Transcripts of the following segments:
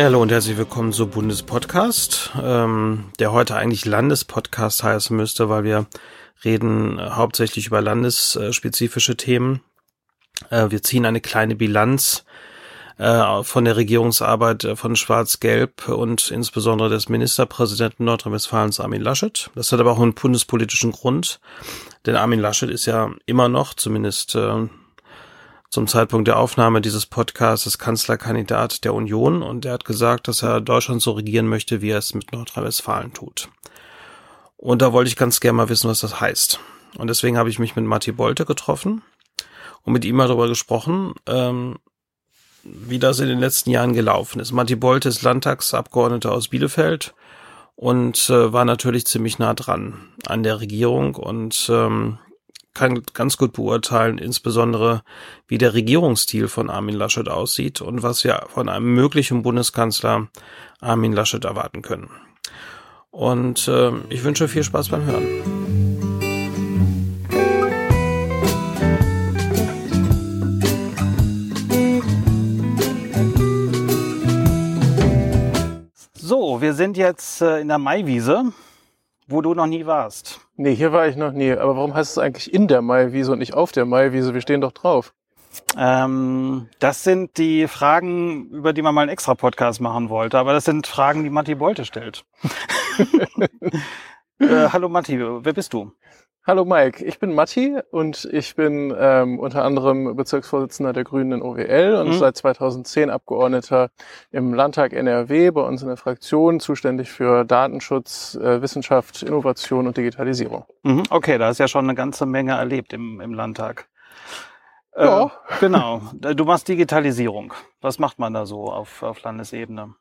Ja, hallo und herzlich willkommen zu Bundespodcast, ähm, der heute eigentlich Landespodcast heißen müsste, weil wir reden hauptsächlich über landesspezifische Themen. Äh, wir ziehen eine kleine Bilanz äh, von der Regierungsarbeit äh, von Schwarz-Gelb und insbesondere des Ministerpräsidenten Nordrhein-Westfalens Armin Laschet. Das hat aber auch einen bundespolitischen Grund, denn Armin Laschet ist ja immer noch, zumindest äh, zum Zeitpunkt der Aufnahme dieses Podcasts Kanzlerkandidat der Union und er hat gesagt, dass er Deutschland so regieren möchte, wie er es mit Nordrhein-Westfalen tut. Und da wollte ich ganz gerne mal wissen, was das heißt. Und deswegen habe ich mich mit Matti Bolte getroffen und mit ihm mal darüber gesprochen, ähm, wie das in den letzten Jahren gelaufen ist. Matti Bolte ist Landtagsabgeordneter aus Bielefeld und äh, war natürlich ziemlich nah dran an der Regierung und ähm, kann ganz gut beurteilen, insbesondere wie der Regierungsstil von Armin Laschet aussieht und was wir von einem möglichen Bundeskanzler Armin Laschet erwarten können. Und äh, ich wünsche viel Spaß beim Hören. So, wir sind jetzt äh, in der Maiwiese wo du noch nie warst. Nee, hier war ich noch nie. Aber warum heißt es eigentlich in der Maiwiese und nicht auf der Maiwiese? Wir stehen doch drauf. Ähm, das sind die Fragen, über die man mal einen extra Podcast machen wollte. Aber das sind Fragen, die Matti Bolte stellt. äh, hallo Matti, wer bist du? Hallo Mike, ich bin Matti und ich bin ähm, unter anderem Bezirksvorsitzender der Grünen in OWL und mhm. seit 2010 Abgeordneter im Landtag NRW bei uns in der Fraktion, zuständig für Datenschutz, äh, Wissenschaft, Innovation und Digitalisierung. Mhm. Okay, da hast ja schon eine ganze Menge erlebt im, im Landtag. Ja. Äh, genau. Du machst Digitalisierung. Was macht man da so auf, auf Landesebene?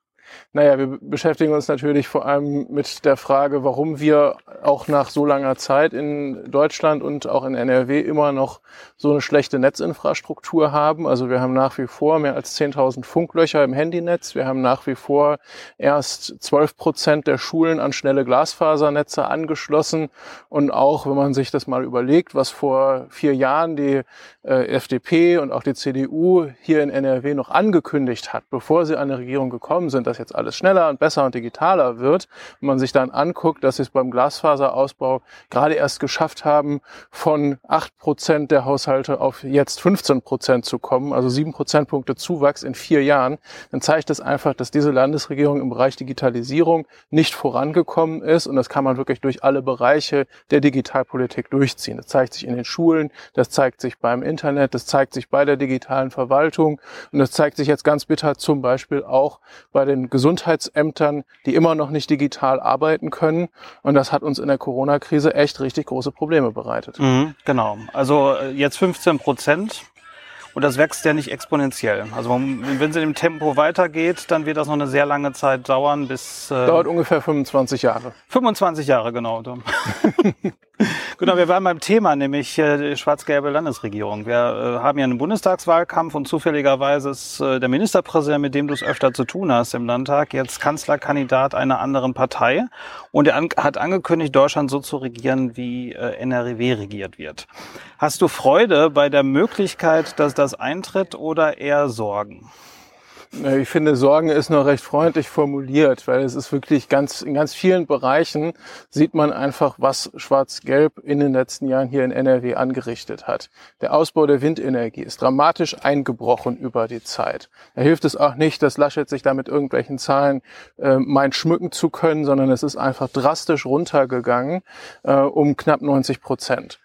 Naja, wir beschäftigen uns natürlich vor allem mit der Frage, warum wir auch nach so langer Zeit in Deutschland und auch in NRW immer noch so eine schlechte Netzinfrastruktur haben. Also wir haben nach wie vor mehr als 10.000 Funklöcher im Handynetz. Wir haben nach wie vor erst 12 Prozent der Schulen an schnelle Glasfasernetze angeschlossen. Und auch, wenn man sich das mal überlegt, was vor vier Jahren die äh, FDP und auch die CDU hier in NRW noch angekündigt hat, bevor sie an die Regierung gekommen sind, dass jetzt alles schneller und besser und digitaler wird, wenn man sich dann anguckt, dass sie es beim Glasfaserausbau gerade erst geschafft haben, von acht Prozent der Haushalte auf jetzt 15 Prozent zu kommen, also sieben Prozentpunkte Zuwachs in vier Jahren, dann zeigt es einfach, dass diese Landesregierung im Bereich Digitalisierung nicht vorangekommen ist. Und das kann man wirklich durch alle Bereiche der Digitalpolitik durchziehen. Das zeigt sich in den Schulen, das zeigt sich beim Internet, das zeigt sich bei der digitalen Verwaltung. Und das zeigt sich jetzt ganz bitter zum Beispiel auch bei den Gesundheitsämtern, die immer noch nicht digital arbeiten können. Und das hat uns in der Corona-Krise echt richtig große Probleme bereitet. Mhm, genau. Also äh, jetzt 15 Prozent. Und das wächst ja nicht exponentiell. Also wenn es in dem Tempo weitergeht, dann wird das noch eine sehr lange Zeit dauern, bis... Äh, Dauert ungefähr 25 Jahre. 25 Jahre, genau. genau, wir waren beim Thema, nämlich äh, schwarz-gelbe Landesregierung. Wir äh, haben ja einen Bundestagswahlkampf und zufälligerweise ist äh, der Ministerpräsident, mit dem du es öfter zu tun hast im Landtag, jetzt Kanzlerkandidat einer anderen Partei. Und er an hat angekündigt, Deutschland so zu regieren, wie äh, NRW regiert wird. Hast du Freude bei der Möglichkeit, dass das eintritt oder eher Sorgen? Ich finde, Sorgen ist noch recht freundlich formuliert, weil es ist wirklich ganz, in ganz vielen Bereichen sieht man einfach, was Schwarz-Gelb in den letzten Jahren hier in NRW angerichtet hat. Der Ausbau der Windenergie ist dramatisch eingebrochen über die Zeit. Da hilft es auch nicht, dass Laschet sich da mit irgendwelchen Zahlen äh, meint, schmücken zu können, sondern es ist einfach drastisch runtergegangen äh, um knapp 90 Prozent.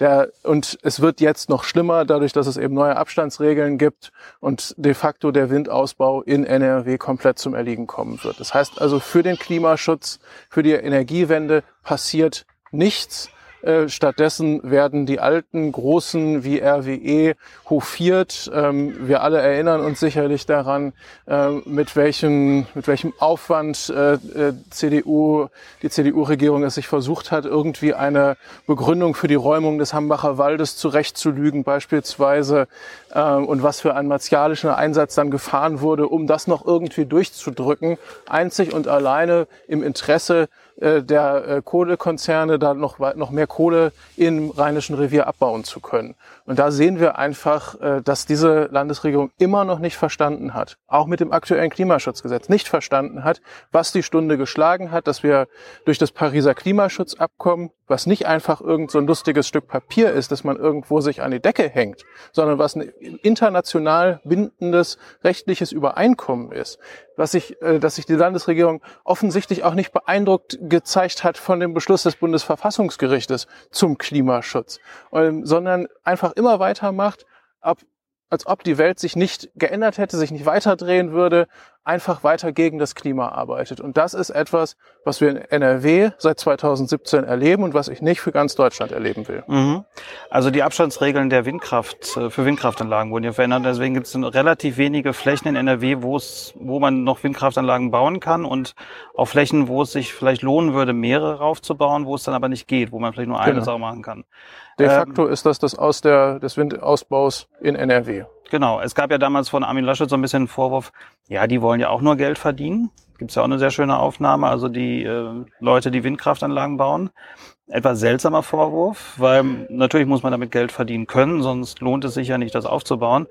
Der, und es wird jetzt noch schlimmer, dadurch, dass es eben neue Abstandsregeln gibt und de facto der Windausbau in NRW komplett zum Erliegen kommen wird. Das heißt also, für den Klimaschutz, für die Energiewende passiert nichts. Äh, stattdessen werden die alten großen wie RWE hofiert. Ähm, wir alle erinnern uns sicherlich daran, äh, mit welchem mit welchem Aufwand äh, CDU die CDU-Regierung es sich versucht hat, irgendwie eine Begründung für die Räumung des Hambacher Waldes zurechtzulügen, beispielsweise und was für ein martialischer Einsatz dann gefahren wurde, um das noch irgendwie durchzudrücken, einzig und alleine im Interesse äh, der äh, Kohlekonzerne da noch, noch mehr Kohle im Rheinischen Revier abbauen zu können. Und da sehen wir einfach, äh, dass diese Landesregierung immer noch nicht verstanden hat, auch mit dem aktuellen Klimaschutzgesetz nicht verstanden hat, was die Stunde geschlagen hat, dass wir durch das Pariser Klimaschutzabkommen, was nicht einfach irgend so ein lustiges Stück Papier ist, dass man irgendwo sich an die Decke hängt, sondern was ein international bindendes rechtliches Übereinkommen ist, was sich, äh, dass sich die Landesregierung offensichtlich auch nicht beeindruckt gezeigt hat von dem Beschluss des Bundesverfassungsgerichtes zum Klimaschutz, ähm, sondern einfach immer weitermacht, ab, als ob die Welt sich nicht geändert hätte, sich nicht weiterdrehen würde, einfach weiter gegen das Klima arbeitet. Und das ist etwas, was wir in NRW seit 2017 erleben und was ich nicht für ganz Deutschland erleben will. Mhm. Also die Abstandsregeln der Windkraft äh, für Windkraftanlagen wurden ja verändert. Deswegen gibt es relativ wenige Flächen in NRW, wo es, wo man noch Windkraftanlagen bauen kann und auch Flächen, wo es sich vielleicht lohnen würde, mehrere raufzubauen, wo es dann aber nicht geht, wo man vielleicht nur eine genau. Sau machen kann. De facto ähm, ist das das Aus der, des Windausbaus in NRW. Genau, es gab ja damals von Armin Laschet so ein bisschen den Vorwurf, ja, die wollen ja auch nur Geld verdienen. Gibt es ja auch eine sehr schöne Aufnahme, also die äh, Leute, die Windkraftanlagen bauen. Etwas seltsamer Vorwurf, weil natürlich muss man damit Geld verdienen können, sonst lohnt es sich ja nicht, das aufzubauen.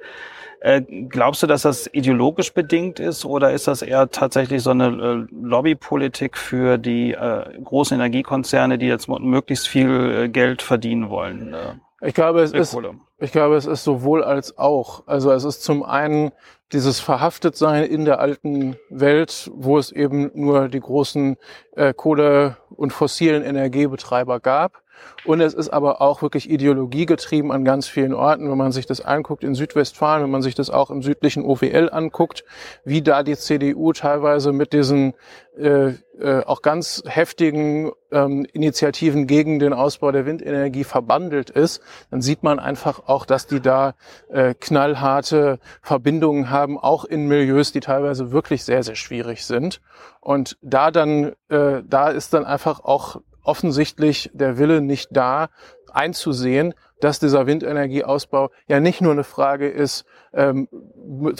Äh, glaubst du, dass das ideologisch bedingt ist oder ist das eher tatsächlich so eine äh, Lobbypolitik für die äh, großen Energiekonzerne, die jetzt möglichst viel äh, Geld verdienen wollen? Ich glaube, es ist, ich glaube, es ist sowohl als auch. Also es ist zum einen dieses Verhaftetsein in der alten Welt, wo es eben nur die großen äh, Kohle- und fossilen Energiebetreiber gab. Und es ist aber auch wirklich ideologiegetrieben an ganz vielen Orten, wenn man sich das anguckt in Südwestfalen, wenn man sich das auch im südlichen OWL anguckt, wie da die CDU teilweise mit diesen äh, äh, auch ganz heftigen ähm, Initiativen gegen den Ausbau der Windenergie verbandelt ist, dann sieht man einfach auch, dass die da äh, knallharte Verbindungen haben, auch in Milieus, die teilweise wirklich sehr, sehr schwierig sind. Und da dann, äh, da ist dann einfach auch offensichtlich der Wille nicht da, einzusehen, dass dieser Windenergieausbau ja nicht nur eine Frage ist, ähm,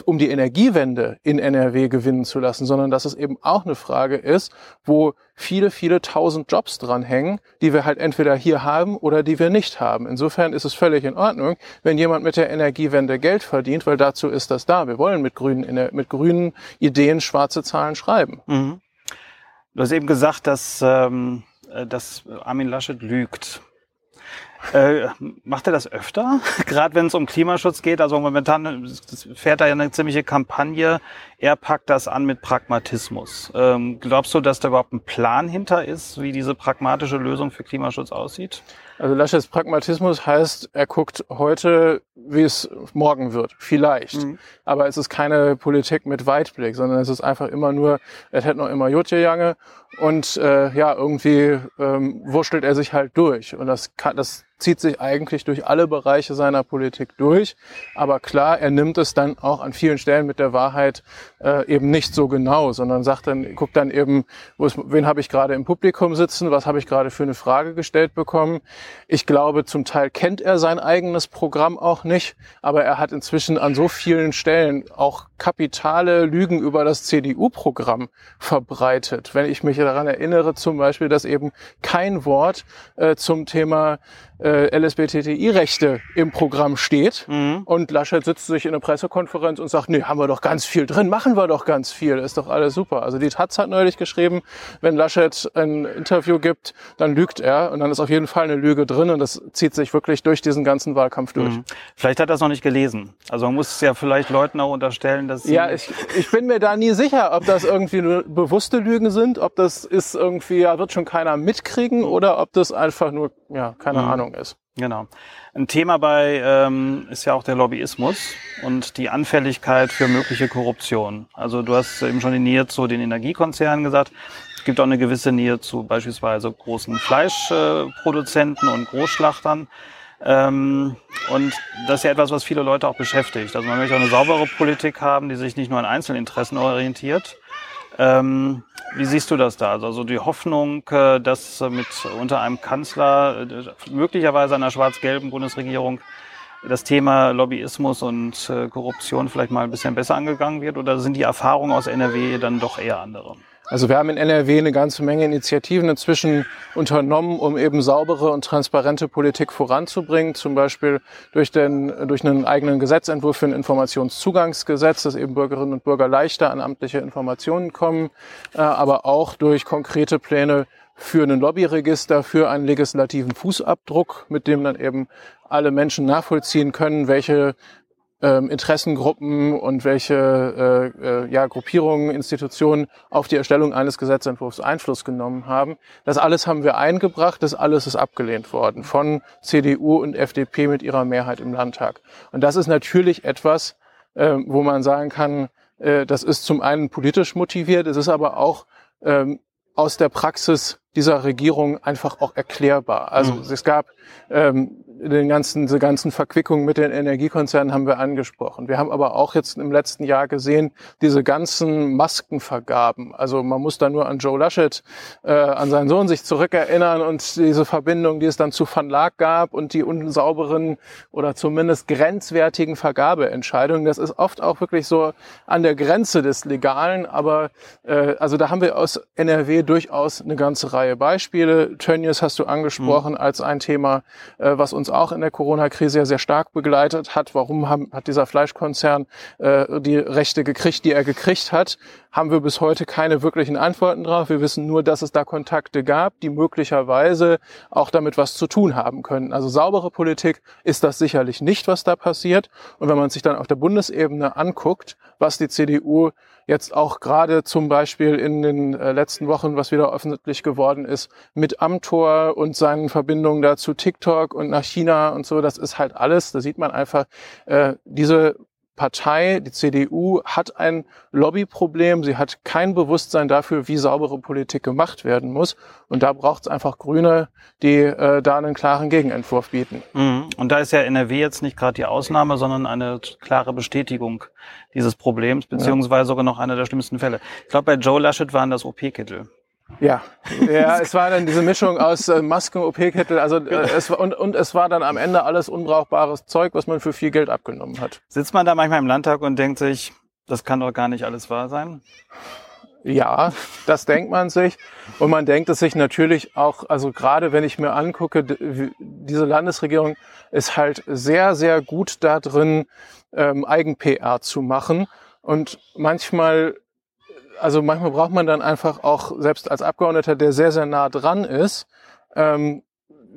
um die Energiewende in NRW gewinnen zu lassen, sondern dass es eben auch eine Frage ist, wo viele, viele tausend Jobs dranhängen, die wir halt entweder hier haben oder die wir nicht haben. Insofern ist es völlig in Ordnung, wenn jemand mit der Energiewende Geld verdient, weil dazu ist das da. Wir wollen mit grünen, mit grünen Ideen schwarze Zahlen schreiben. Mhm. Du hast eben gesagt, dass ähm äh, dass Armin Laschet lügt. Äh, macht er das öfter? Gerade wenn es um Klimaschutz geht. Also momentan fährt er ja eine ziemliche Kampagne. Er packt das an mit Pragmatismus. Ähm, glaubst du, dass da überhaupt ein Plan hinter ist, wie diese pragmatische Lösung für Klimaschutz aussieht? Also Laschets Pragmatismus heißt, er guckt heute, wie es morgen wird. Vielleicht. Mhm. Aber es ist keine Politik mit Weitblick, sondern es ist einfach immer nur, er hätte noch immer Jotje Jange und äh, ja, irgendwie ähm, wurschtelt er sich halt durch. Und das, kann, das zieht sich eigentlich durch alle Bereiche seiner Politik durch. Aber klar, er nimmt es dann auch an vielen Stellen mit der Wahrheit äh, eben nicht so genau, sondern sagt dann, guckt dann eben, wo ist, wen habe ich gerade im Publikum sitzen, was habe ich gerade für eine Frage gestellt bekommen. Ich glaube, zum Teil kennt er sein eigenes Programm auch nicht, aber er hat inzwischen an so vielen Stellen auch kapitale Lügen über das CDU-Programm verbreitet. Wenn ich mich daran erinnere, zum Beispiel, dass eben kein Wort äh, zum Thema äh, LSBTI-Rechte im Programm steht. Mhm. Und Laschet sitzt sich in einer Pressekonferenz und sagt, nee, haben wir doch ganz viel drin, machen wir doch ganz viel, ist doch alles super. Also die Taz hat neulich geschrieben, wenn Laschet ein Interview gibt, dann lügt er und dann ist auf jeden Fall eine Lüge drin und das zieht sich wirklich durch diesen ganzen Wahlkampf durch. Mhm. Vielleicht hat er es noch nicht gelesen. Also man muss ja vielleicht Leuten auch unterstellen, dass sie... Ja, ich, ich bin mir da nie sicher, ob das irgendwie bewusste Lügen sind, ob das ist irgendwie, ja, wird schon keiner mitkriegen oder ob das einfach nur, ja, keine mhm. Ahnung ist. Genau. Ein Thema bei ähm, ist ja auch der Lobbyismus und die Anfälligkeit für mögliche Korruption. Also du hast eben schon die Nähe zu den Energiekonzernen gesagt. Es gibt auch eine gewisse Nähe zu beispielsweise großen Fleischproduzenten und Großschlachtern. Ähm, und das ist ja etwas, was viele Leute auch beschäftigt. Also man möchte auch eine saubere Politik haben, die sich nicht nur an Einzelinteressen orientiert. Ähm, wie siehst du das da? Also die Hoffnung, äh, dass mit unter einem Kanzler, äh, möglicherweise einer schwarz-gelben Bundesregierung, das Thema Lobbyismus und äh, Korruption vielleicht mal ein bisschen besser angegangen wird? Oder sind die Erfahrungen aus NRW dann doch eher andere? Also wir haben in NRW eine ganze Menge Initiativen inzwischen unternommen, um eben saubere und transparente Politik voranzubringen. Zum Beispiel durch, den, durch einen eigenen Gesetzentwurf für ein Informationszugangsgesetz, dass eben Bürgerinnen und Bürger leichter an amtliche Informationen kommen, äh, aber auch durch konkrete Pläne für ein Lobbyregister, für einen legislativen Fußabdruck, mit dem dann eben alle Menschen nachvollziehen können, welche ähm, Interessengruppen und welche äh, äh, ja, Gruppierungen, Institutionen auf die Erstellung eines Gesetzentwurfs Einfluss genommen haben. Das alles haben wir eingebracht, das alles ist abgelehnt worden von CDU und FDP mit ihrer Mehrheit im Landtag. Und das ist natürlich etwas, äh, wo man sagen kann, äh, das ist zum einen politisch motiviert, es ist aber auch ähm, aus der Praxis dieser Regierung einfach auch erklärbar. Also mhm. es gab ähm, den ganzen, diese ganzen Verquickungen mit den Energiekonzernen haben wir angesprochen. Wir haben aber auch jetzt im letzten Jahr gesehen, diese ganzen Maskenvergaben. Also man muss da nur an Joe Laschet, äh, an seinen Sohn sich zurückerinnern und diese Verbindung, die es dann zu Van Laak gab und die unsauberen oder zumindest grenzwertigen Vergabeentscheidungen. Das ist oft auch wirklich so an der Grenze des Legalen, aber äh, also da haben wir aus NRW durchaus eine ganze Reihe Beispiele. Tönnies hast du angesprochen mhm. als ein Thema, äh, was uns auch in der Corona-Krise ja sehr stark begleitet hat. Warum haben, hat dieser Fleischkonzern äh, die Rechte gekriegt, die er gekriegt hat? Haben wir bis heute keine wirklichen Antworten drauf. Wir wissen nur, dass es da Kontakte gab, die möglicherweise auch damit was zu tun haben können. Also saubere Politik ist das sicherlich nicht, was da passiert. Und wenn man sich dann auf der Bundesebene anguckt, was die CDU jetzt auch gerade zum Beispiel in den äh, letzten Wochen, was wieder öffentlich geworden ist, mit Amtor und seinen Verbindungen dazu TikTok und nach China und so, das ist halt alles, da sieht man einfach, äh, diese Partei, die CDU, hat ein Lobbyproblem. Sie hat kein Bewusstsein dafür, wie saubere Politik gemacht werden muss. Und da braucht es einfach Grüne, die äh, da einen klaren Gegenentwurf bieten. Mhm. Und da ist ja NRW jetzt nicht gerade die Ausnahme, sondern eine klare Bestätigung dieses Problems, beziehungsweise ja. sogar noch einer der schlimmsten Fälle. Ich glaube, bei Joe Laschet waren das OP-Kittel. Ja, ja, es war dann diese Mischung aus äh, Masken, OP-Kittel, also äh, es war, und, und es war dann am Ende alles unbrauchbares Zeug, was man für viel Geld abgenommen hat. Sitzt man da manchmal im Landtag und denkt sich, das kann doch gar nicht alles wahr sein? Ja, das denkt man sich. Und man denkt es sich natürlich auch, also gerade wenn ich mir angucke, diese Landesregierung ist halt sehr, sehr gut da drin, ähm, Eigen-PR zu machen. Und manchmal also manchmal braucht man dann einfach auch, selbst als Abgeordneter, der sehr, sehr nah dran ist, ähm,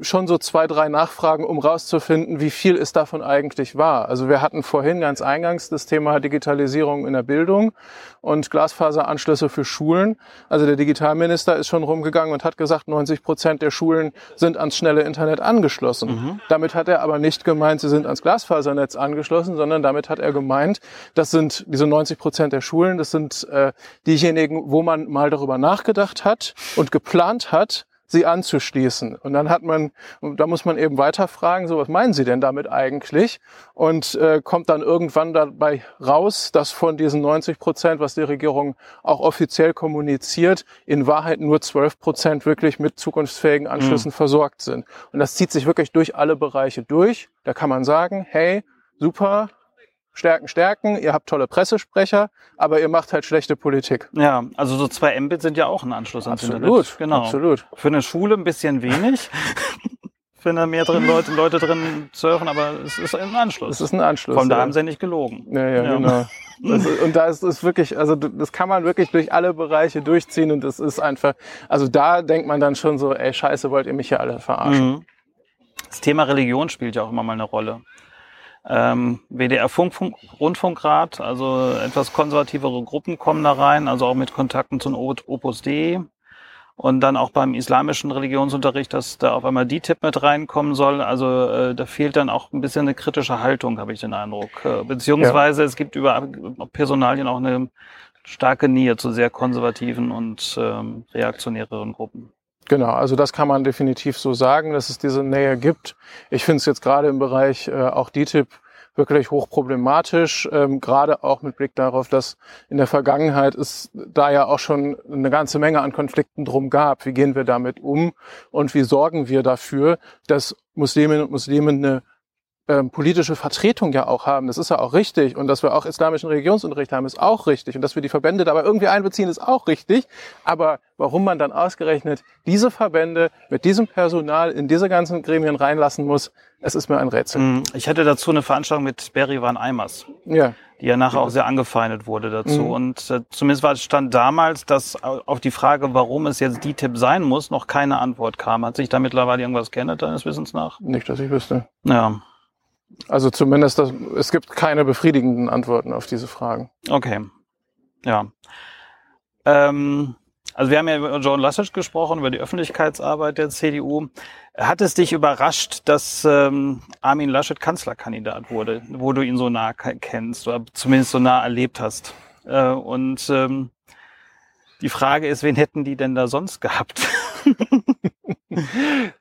schon so zwei, drei Nachfragen, um rauszufinden, wie viel ist davon eigentlich wahr. Also wir hatten vorhin ganz eingangs das Thema Digitalisierung in der Bildung und Glasfaseranschlüsse für Schulen. Also der Digitalminister ist schon rumgegangen und hat gesagt, 90 Prozent der Schulen sind ans schnelle Internet angeschlossen. Mhm. Damit hat er aber nicht gemeint, sie sind ans Glasfasernetz angeschlossen, sondern damit hat er gemeint, das sind diese 90 Prozent der Schulen, das sind äh, diejenigen, wo man mal darüber nachgedacht hat und geplant hat, sie anzuschließen. Und dann hat man, da muss man eben weiter fragen, so was meinen Sie denn damit eigentlich? Und äh, kommt dann irgendwann dabei raus, dass von diesen 90 Prozent, was die Regierung auch offiziell kommuniziert, in Wahrheit nur 12 Prozent wirklich mit zukunftsfähigen Anschlüssen mhm. versorgt sind. Und das zieht sich wirklich durch alle Bereiche durch. Da kann man sagen, hey, super, Stärken, Stärken, ihr habt tolle Pressesprecher, aber ihr macht halt schlechte Politik. Ja, also so zwei Mbit sind ja auch ein Anschluss ans absolut, Internet. Genau. Absolut. Für eine Schule ein bisschen wenig. wenn da mehr drin Leute, Leute drin surfen, aber es ist ein Anschluss. Es ist ein Anschluss. Von da ja. haben sie nicht gelogen. Ja, ja, ja. genau. Ist, und da ist es wirklich, also das kann man wirklich durch alle Bereiche durchziehen und das ist einfach, also da denkt man dann schon so, ey, scheiße, wollt ihr mich hier alle verarschen. Mhm. Das Thema Religion spielt ja auch immer mal eine Rolle ähm, WDR Funk, Funk, Rundfunkrat, also etwas konservativere Gruppen kommen da rein, also auch mit Kontakten zum Opus Dei. Und dann auch beim islamischen Religionsunterricht, dass da auf einmal die Tipp mit reinkommen soll. Also äh, da fehlt dann auch ein bisschen eine kritische Haltung, habe ich den Eindruck. Äh, beziehungsweise ja. es gibt über Personalien auch eine starke Nähe zu sehr konservativen und ähm, reaktionäreren Gruppen. Genau, also das kann man definitiv so sagen, dass es diese Nähe gibt. Ich finde es jetzt gerade im Bereich äh, auch DTIP wirklich hochproblematisch, ähm, gerade auch mit Blick darauf, dass in der Vergangenheit es da ja auch schon eine ganze Menge an Konflikten drum gab. Wie gehen wir damit um und wie sorgen wir dafür, dass Musliminnen und Muslime eine ähm, politische Vertretung ja auch haben. Das ist ja auch richtig. Und dass wir auch islamischen Religionsunterricht haben, ist auch richtig. Und dass wir die Verbände dabei irgendwie einbeziehen, ist auch richtig. Aber warum man dann ausgerechnet diese Verbände mit diesem Personal in diese ganzen Gremien reinlassen muss, es ist mir ein Rätsel. Mm, ich hätte dazu eine Veranstaltung mit Berivan Eimers. Ja die ja nachher auch sehr angefeindet wurde dazu. Mhm. Und äh, zumindest war, stand damals, dass auf die Frage, warum es jetzt DTIP sein muss, noch keine Antwort kam. Hat sich da mittlerweile irgendwas geändert, deines Wissens nach? Nicht, dass ich wüsste. Ja. Also zumindest, das, es gibt keine befriedigenden Antworten auf diese Fragen. Okay. Ja. Ähm, also wir haben ja über John Laschet gesprochen, über die Öffentlichkeitsarbeit der CDU. Hat es dich überrascht, dass ähm, Armin Laschet Kanzlerkandidat wurde, wo du ihn so nah kennst oder zumindest so nah erlebt hast? Äh, und ähm, die Frage ist, wen hätten die denn da sonst gehabt?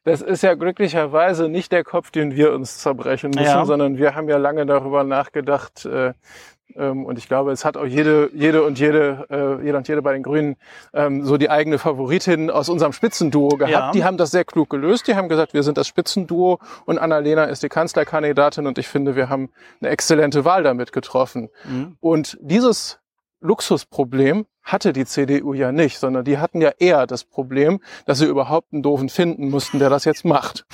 Das ist ja glücklicherweise nicht der Kopf, den wir uns zerbrechen müssen, ja. sondern wir haben ja lange darüber nachgedacht, äh, ähm, und ich glaube, es hat auch jede, jede und jede, äh, jeder und jede bei den Grünen ähm, so die eigene Favoritin aus unserem Spitzenduo gehabt. Ja. Die haben das sehr klug gelöst. Die haben gesagt, wir sind das Spitzenduo und Annalena ist die Kanzlerkandidatin und ich finde, wir haben eine exzellente Wahl damit getroffen. Mhm. Und dieses Luxusproblem hatte die CDU ja nicht, sondern die hatten ja eher das Problem, dass sie überhaupt einen Doofen finden mussten, der das jetzt macht.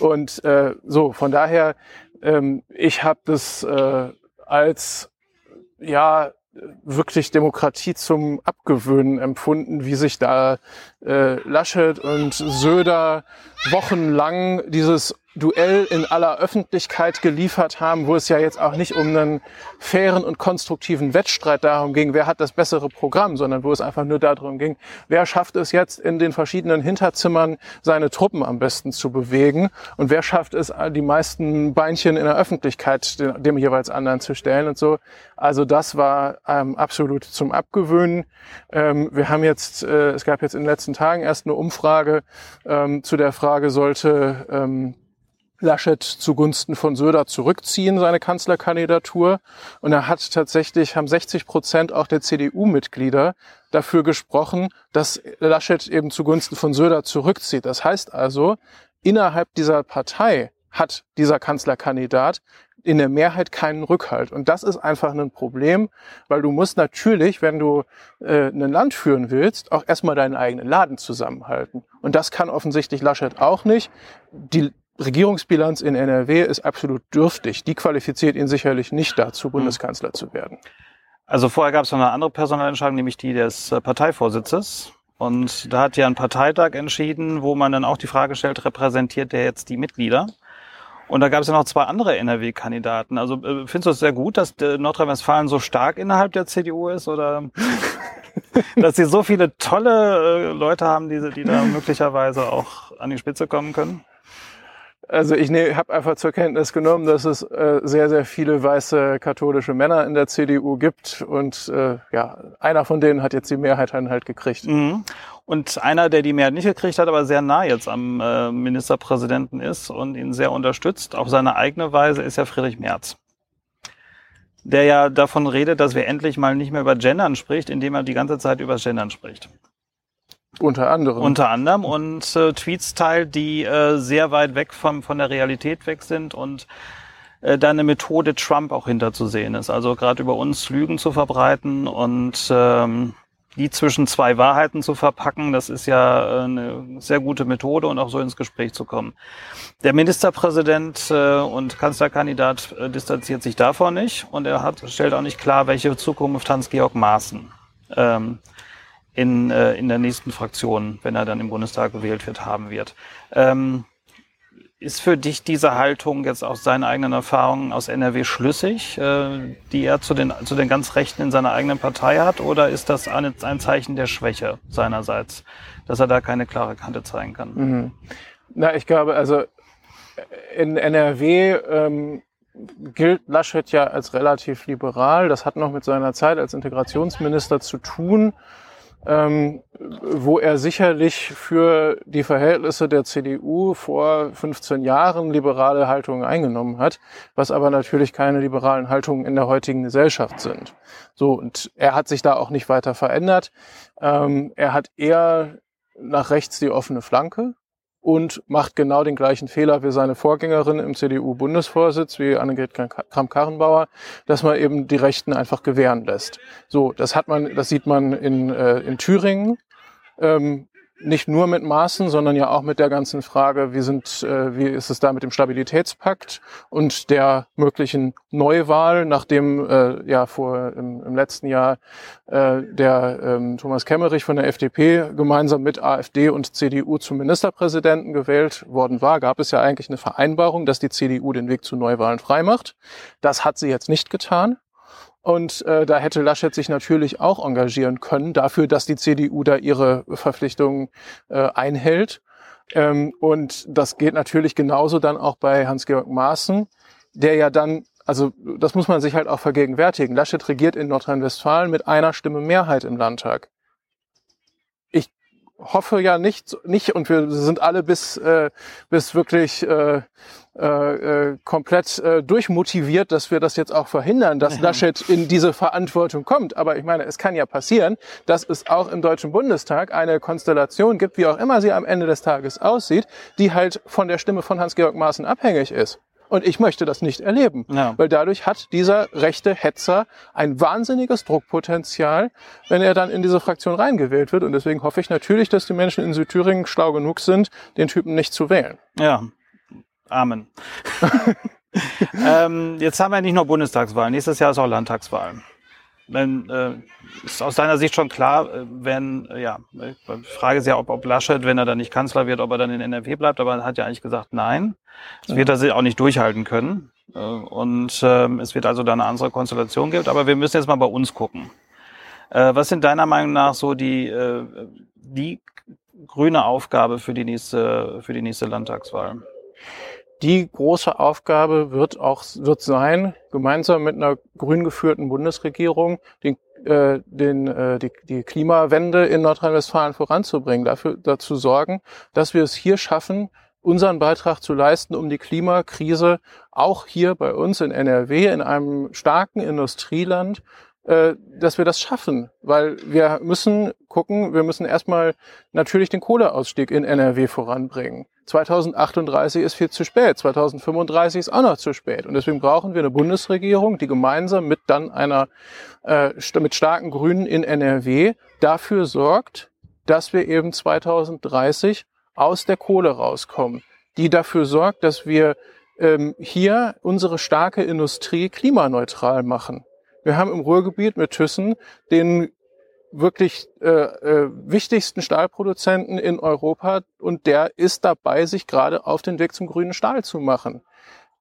Und äh, so, von daher, ähm, ich habe das äh, als ja wirklich Demokratie zum Abgewöhnen empfunden, wie sich da äh, Laschet und Söder wochenlang dieses Duell in aller Öffentlichkeit geliefert haben, wo es ja jetzt auch nicht um einen fairen und konstruktiven Wettstreit darum ging, wer hat das bessere Programm, sondern wo es einfach nur darum ging, wer schafft es jetzt in den verschiedenen Hinterzimmern seine Truppen am besten zu bewegen und wer schafft es, die meisten Beinchen in der Öffentlichkeit dem, jeweils anderen zu stellen und so. Also das war ähm, absolut zum Abgewöhnen. Ähm, wir haben jetzt, äh, es gab jetzt in den letzten Tagen erst eine Umfrage ähm, zu der Frage, sollte ähm, Laschet zugunsten von Söder zurückziehen, seine Kanzlerkandidatur. Und er hat tatsächlich, haben 60 Prozent auch der CDU-Mitglieder dafür gesprochen, dass Laschet eben zugunsten von Söder zurückzieht. Das heißt also, innerhalb dieser Partei hat dieser Kanzlerkandidat in der Mehrheit keinen Rückhalt. Und das ist einfach ein Problem, weil du musst natürlich, wenn du äh, ein Land führen willst, auch erstmal deinen eigenen Laden zusammenhalten. Und das kann offensichtlich Laschet auch nicht. Die Regierungsbilanz in NRW ist absolut dürftig. Die qualifiziert ihn sicherlich nicht dazu, hm. Bundeskanzler zu werden. Also vorher gab es noch eine andere Personalentscheidung, nämlich die des äh, Parteivorsitzes. Und da hat ja ein Parteitag entschieden, wo man dann auch die Frage stellt, repräsentiert der jetzt die Mitglieder? Und da gab es ja noch zwei andere NRW-Kandidaten. Also äh, findest du es sehr gut, dass äh, Nordrhein-Westfalen so stark innerhalb der CDU ist oder dass sie so viele tolle Leute haben, die, die da möglicherweise auch an die Spitze kommen können? Also ich ne, habe einfach zur Kenntnis genommen, dass es äh, sehr, sehr viele weiße katholische Männer in der CDU gibt und äh, ja, einer von denen hat jetzt die Mehrheit halt gekriegt. Mhm. Und einer, der die Mehrheit nicht gekriegt hat, aber sehr nah jetzt am äh, Ministerpräsidenten ist und ihn sehr unterstützt, auf seine eigene Weise, ist ja Friedrich Merz. Der ja davon redet, dass wir endlich mal nicht mehr über Gendern spricht, indem er die ganze Zeit über Gendern spricht. Unter anderem. Unter anderem und äh, Tweets teilt, die äh, sehr weit weg vom, von der Realität weg sind und äh, da eine Methode Trump auch hinterzusehen ist. Also gerade über uns Lügen zu verbreiten und ähm, die zwischen zwei Wahrheiten zu verpacken, das ist ja äh, eine sehr gute Methode und auch so ins Gespräch zu kommen. Der Ministerpräsident äh, und Kanzlerkandidat äh, distanziert sich davon nicht und er hat, stellt auch nicht klar, welche Zukunft Hans-Georg Maaßen ähm, in, äh, in der nächsten Fraktion, wenn er dann im Bundestag gewählt wird, haben wird. Ähm, ist für dich diese Haltung jetzt aus seinen eigenen Erfahrungen aus NRW schlüssig, äh, die er zu den, zu den ganz Rechten in seiner eigenen Partei hat, oder ist das ein, ein Zeichen der Schwäche seinerseits, dass er da keine klare Kante zeigen kann? Mhm. Na, ich glaube, also in NRW ähm, gilt Laschet ja als relativ liberal. Das hat noch mit seiner Zeit als Integrationsminister zu tun ähm, wo er sicherlich für die Verhältnisse der CDU vor 15 Jahren liberale Haltungen eingenommen hat, was aber natürlich keine liberalen Haltungen in der heutigen Gesellschaft sind. So, und er hat sich da auch nicht weiter verändert. Ähm, er hat eher nach rechts die offene Flanke und macht genau den gleichen Fehler wie seine Vorgängerin im CDU-Bundesvorsitz, wie Annegret Kramp-Karrenbauer, dass man eben die Rechten einfach gewähren lässt. So, das hat man, das sieht man in, äh, in Thüringen. Ähm, nicht nur mit Maßen, sondern ja auch mit der ganzen Frage, wie sind, äh, wie ist es da mit dem Stabilitätspakt und der möglichen Neuwahl, nachdem äh, ja vor im, im letzten Jahr äh, der ähm, Thomas Kemmerich von der FDP gemeinsam mit AfD und CDU zum Ministerpräsidenten gewählt worden war, gab es ja eigentlich eine Vereinbarung, dass die CDU den Weg zu Neuwahlen freimacht. Das hat sie jetzt nicht getan. Und äh, da hätte Laschet sich natürlich auch engagieren können dafür, dass die CDU da ihre Verpflichtungen äh, einhält. Ähm, und das geht natürlich genauso dann auch bei Hans-Georg Maaßen, der ja dann, also das muss man sich halt auch vergegenwärtigen. Laschet regiert in Nordrhein-Westfalen mit einer Stimme Mehrheit im Landtag hoffe ja nicht, nicht und wir sind alle bis, äh, bis wirklich äh, äh, äh, komplett äh, durchmotiviert, dass wir das jetzt auch verhindern, dass ja. Laschet in diese Verantwortung kommt. Aber ich meine, es kann ja passieren, dass es auch im Deutschen Bundestag eine Konstellation gibt, wie auch immer sie am Ende des Tages aussieht, die halt von der Stimme von Hans-Georg Maaßen abhängig ist. Und ich möchte das nicht erleben, ja. weil dadurch hat dieser rechte Hetzer ein wahnsinniges Druckpotenzial, wenn er dann in diese Fraktion reingewählt wird. Und deswegen hoffe ich natürlich, dass die Menschen in Südthüringen schlau genug sind, den Typen nicht zu wählen. Ja, Amen. ähm, jetzt haben wir nicht nur Bundestagswahlen, nächstes Jahr ist auch Landtagswahl. Wenn, äh, ist aus deiner Sicht schon klar, äh, wenn, äh, ja, die Frage ist ja, ob, ob Laschet, wenn er dann nicht Kanzler wird, ob er dann in NRW bleibt, aber er hat ja eigentlich gesagt, nein. Es wird er auch nicht durchhalten können. Äh, und äh, es wird also da eine andere Konstellation geben. Aber wir müssen jetzt mal bei uns gucken. Äh, was sind deiner Meinung nach so die, äh, die grüne Aufgabe für die nächste, für die nächste Landtagswahl? Die große Aufgabe wird auch wird sein, gemeinsam mit einer grün geführten Bundesregierung den, äh, den, äh, die, die Klimawende in Nordrhein-Westfalen voranzubringen, dafür dazu sorgen, dass wir es hier schaffen, unseren Beitrag zu leisten, um die Klimakrise auch hier bei uns in NRW, in einem starken Industrieland, dass wir das schaffen. Weil wir müssen gucken, wir müssen erstmal natürlich den Kohleausstieg in NRW voranbringen. 2038 ist viel zu spät, 2035 ist auch noch zu spät. Und deswegen brauchen wir eine Bundesregierung, die gemeinsam mit dann einer, äh, mit starken Grünen in NRW dafür sorgt, dass wir eben 2030 aus der Kohle rauskommen, die dafür sorgt, dass wir ähm, hier unsere starke Industrie klimaneutral machen. Wir haben im Ruhrgebiet mit Thyssen den wirklich äh, äh, wichtigsten Stahlproduzenten in Europa und der ist dabei, sich gerade auf den Weg zum grünen Stahl zu machen.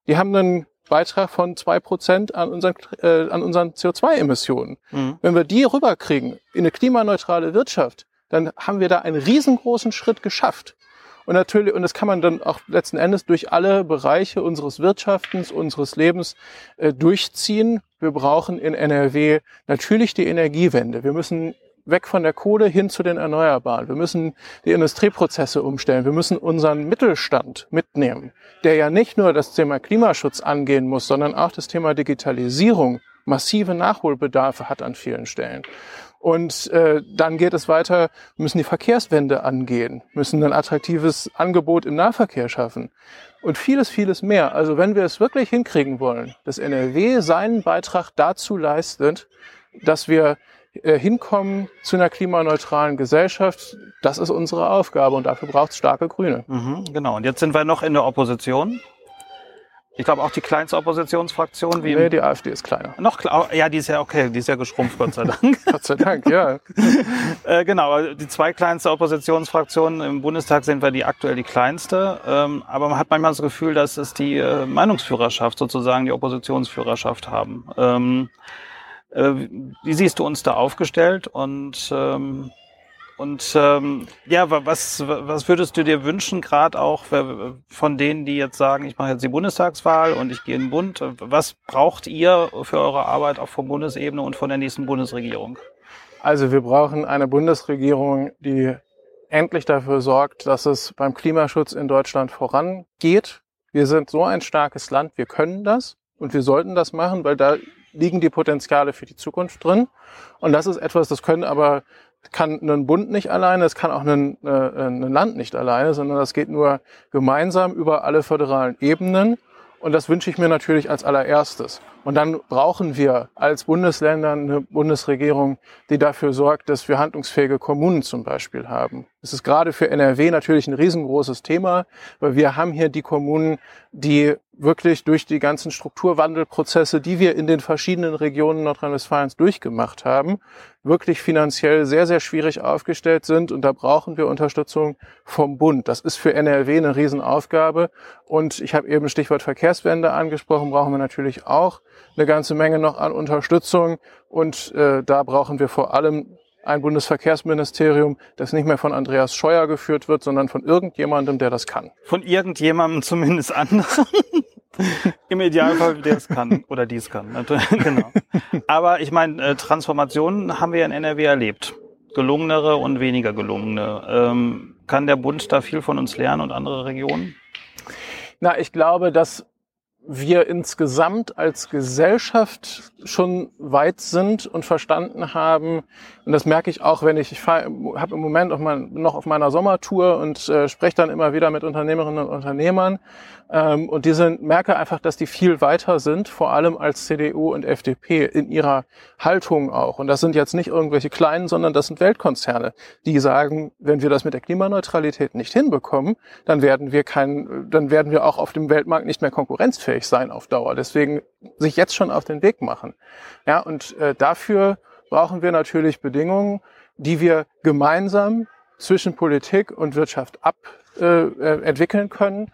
Die haben einen Beitrag von zwei Prozent an unseren, äh, an unseren CO2-Emissionen. Mhm. Wenn wir die rüberkriegen in eine klimaneutrale Wirtschaft, dann haben wir da einen riesengroßen Schritt geschafft. Und natürlich, und das kann man dann auch letzten Endes durch alle Bereiche unseres Wirtschaftens, unseres Lebens äh, durchziehen. Wir brauchen in NRW natürlich die Energiewende. Wir müssen weg von der Kohle hin zu den Erneuerbaren. Wir müssen die Industrieprozesse umstellen. Wir müssen unseren Mittelstand mitnehmen, der ja nicht nur das Thema Klimaschutz angehen muss, sondern auch das Thema Digitalisierung massive Nachholbedarfe hat an vielen Stellen. Und äh, dann geht es weiter, müssen die Verkehrswende angehen, müssen ein attraktives Angebot im Nahverkehr schaffen und vieles, vieles mehr. Also wenn wir es wirklich hinkriegen wollen, dass NRW seinen Beitrag dazu leistet, dass wir äh, hinkommen zu einer klimaneutralen Gesellschaft, das ist unsere Aufgabe und dafür braucht es starke Grüne. Mhm, genau, und jetzt sind wir noch in der Opposition. Ich glaube auch die kleinste Oppositionsfraktion. Wie nee, die AfD ist kleiner. Noch kleiner. Ja, die ist ja okay, die ist ja geschrumpft, Gott sei Dank. Gott sei Dank, ja. äh, genau, die zwei kleinste Oppositionsfraktionen im Bundestag sind wir die aktuell die kleinste. Ähm, aber man hat manchmal das Gefühl, dass es die äh, Meinungsführerschaft sozusagen, die Oppositionsführerschaft haben. Ähm, äh, wie siehst du uns da aufgestellt und ähm, und ähm, ja, was, was würdest du dir wünschen, gerade auch von denen, die jetzt sagen, ich mache jetzt die Bundestagswahl und ich gehe in den Bund? Was braucht ihr für eure Arbeit auch von Bundesebene und von der nächsten Bundesregierung? Also wir brauchen eine Bundesregierung, die endlich dafür sorgt, dass es beim Klimaschutz in Deutschland vorangeht. Wir sind so ein starkes Land, wir können das und wir sollten das machen, weil da liegen die Potenziale für die Zukunft drin. Und das ist etwas, das können aber kann ein Bund nicht alleine, es kann auch ein, äh, ein Land nicht alleine, sondern das geht nur gemeinsam über alle föderalen Ebenen. Und das wünsche ich mir natürlich als allererstes. Und dann brauchen wir als Bundesländer eine Bundesregierung, die dafür sorgt, dass wir handlungsfähige Kommunen zum Beispiel haben. Es ist gerade für NRW natürlich ein riesengroßes Thema, weil wir haben hier die Kommunen, die wirklich durch die ganzen Strukturwandelprozesse, die wir in den verschiedenen Regionen Nordrhein-Westfalens durchgemacht haben, wirklich finanziell sehr, sehr schwierig aufgestellt sind. Und da brauchen wir Unterstützung vom Bund. Das ist für NRW eine Riesenaufgabe. Und ich habe eben Stichwort Verkehrswende angesprochen, brauchen wir natürlich auch eine ganze Menge noch an Unterstützung. Und äh, da brauchen wir vor allem ein Bundesverkehrsministerium, das nicht mehr von Andreas Scheuer geführt wird, sondern von irgendjemandem, der das kann. Von irgendjemandem zumindest anderen. Im Idealfall, der es kann oder dies kann. genau. Aber ich meine, äh, Transformationen haben wir in NRW erlebt. Gelungenere und weniger gelungene. Ähm, kann der Bund da viel von uns lernen und andere Regionen? Na, ich glaube, dass wir insgesamt als Gesellschaft schon weit sind und verstanden haben, und das merke ich auch, wenn ich, ich habe im Moment auch mal, noch auf meiner Sommertour und äh, spreche dann immer wieder mit Unternehmerinnen und Unternehmern, ähm, und diese merke einfach, dass die viel weiter sind, vor allem als CDU und FDP in ihrer Haltung auch. Und das sind jetzt nicht irgendwelche kleinen, sondern das sind Weltkonzerne, die sagen, wenn wir das mit der Klimaneutralität nicht hinbekommen, dann werden wir kein, dann werden wir auch auf dem Weltmarkt nicht mehr konkurrenzfähig sein auf Dauer. Deswegen sich jetzt schon auf den Weg machen. Ja, und äh, dafür brauchen wir natürlich Bedingungen, die wir gemeinsam zwischen Politik und Wirtschaft ab äh, äh entwickeln können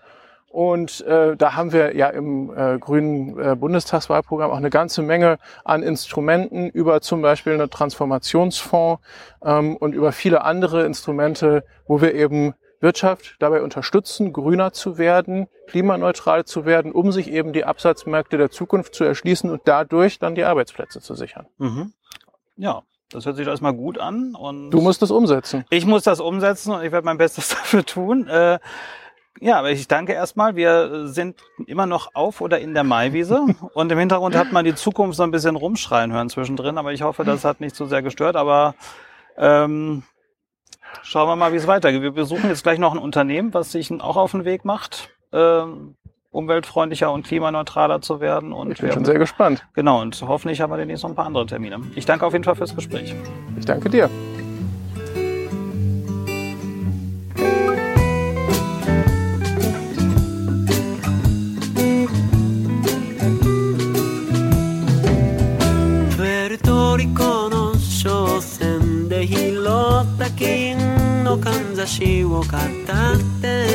und äh, da haben wir ja im äh, grünen äh, Bundestagswahlprogramm auch eine ganze Menge an Instrumenten über zum Beispiel eine Transformationsfonds ähm, und über viele andere Instrumente, wo wir eben Wirtschaft dabei unterstützen, grüner zu werden, klimaneutral zu werden, um sich eben die Absatzmärkte der Zukunft zu erschließen und dadurch dann die Arbeitsplätze zu sichern. Mhm. Ja, das hört sich erstmal gut an. Und du musst das umsetzen. Ich muss das umsetzen und ich werde mein Bestes dafür tun. Äh, ja, aber ich danke erstmal. Wir sind immer noch auf oder in der Maiwiese und im Hintergrund hat man die Zukunft so ein bisschen rumschreien hören zwischendrin, aber ich hoffe, das hat nicht so sehr gestört. Aber ähm, schauen wir mal, wie es weitergeht. Wir besuchen jetzt gleich noch ein Unternehmen, was sich auch auf den Weg macht, ähm, umweltfreundlicher und klimaneutraler zu werden. Und ich bin schon sehr gespannt. Genau, und hoffentlich haben wir demnächst noch ein paar andere Termine. Ich danke auf jeden Fall fürs Gespräch. Ich danke dir. を語って